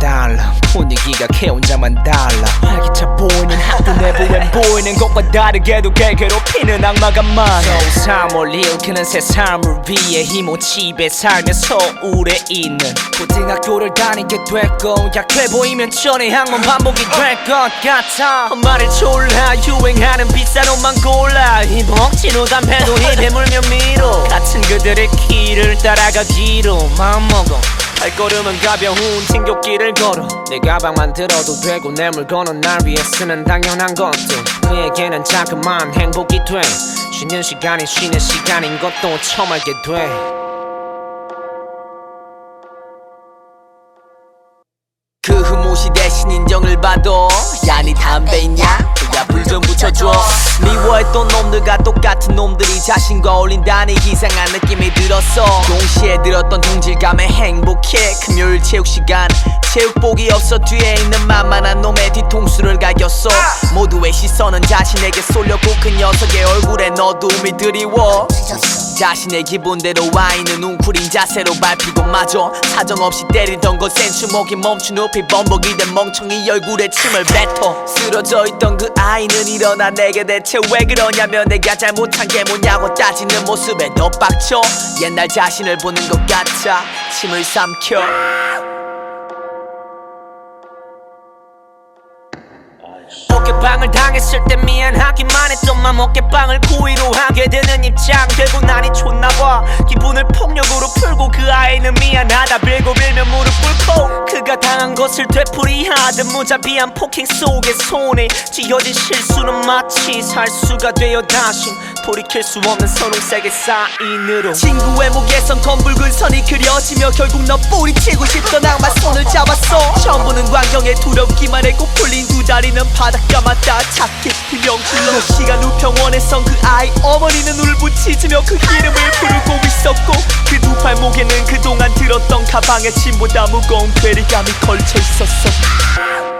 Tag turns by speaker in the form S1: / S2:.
S1: 달라. 분위기가 걔 혼자만 달라. 활기차 보이는 학교 내부엔 보이는 것과 다르게도 걔 괴롭히는 악마가 많아. 소삼을 일으키는 새 삶을 위해 힘모집에 살며 서울에 있는 고등학교를 다니게 됐고 약해 보이면 전에 항문 반복이 될 것 같아. 말을 졸라 유행하는 비싼 옷만 골라. 옷 담배도 입에 물며 밀어. 같은 그들의 길을 따라가기로 마음먹어 발걸음은 가벼운ทิ้교길을 걸어. 내 가방만 들어도 되고 내 물건은 날 위해 쓰는 당연한 것들 그에게는 자그마한 행복이 돼. 쉬는 시간이 쉬는 시간인 것도 처음 알게 돼.
S2: 그 흠옷이 대신 인정을 받아 야니 담배 있냐? 야 불 좀 붙여줘. 미워했던 놈들과 똑같은 놈들이 자신과 어울린다는 이상한 느낌이 들었어. 동시에 들었던 동질감에 행복해. 금요일 체육 시간. 체육복이 없어 뒤에 있는 만만한 놈의 뒤통수를 갈겼어. 모두의 시선은 자신에게 쏠렸고 그 녀석의 얼굴에 어두움이 드리워 자신의 기분대로 와인은 웅크린 자세로 밟히고 마저 사정없이 때리던 것엔 주먹이 멈춘 높이 범벅이 된 멍청이 얼굴에 침을 뱉어 쓰러져 있던 그 아이는 일어나 내게 대체 왜 그러냐며 내가 잘못한 게 뭐냐고 따지는 모습에 더 빡쳐 옛날 자신을 보는 것 같아 침을 삼켜
S1: 어깨빵을 당했을 때 미안하기만 했던맘 어깨빵을 고의로 하게 되는 입장. 되고 나니 촌나봐. 기분을 폭력으로 풀고 그 아이는 미안하다. 빌고 빌며 무릎 꿇고 그가 당한 것을 되풀이하듯 무자비한 폭행 속에 손에 쥐어진 실수는 마치 살수가 되어 다시 돌이킬 수 없는 선홍색의 사인으로.
S2: 친구의 목에선 검붉은 선이 그려지며 결국 너 뿌리치고 싶던 악마 손을 잡았어. 보는 광경에 두렵기만 했고 풀린 두 다리는 바닷가 맞다 작게 비명질러. 시간 후 병원에선 그 아이 어머니는 울부짖으며 그 이름을 부르고 있었고 그두 팔목에는 그동안 들었던 가방에 짐보다 무거운 괴리감이 걸쳐 있었어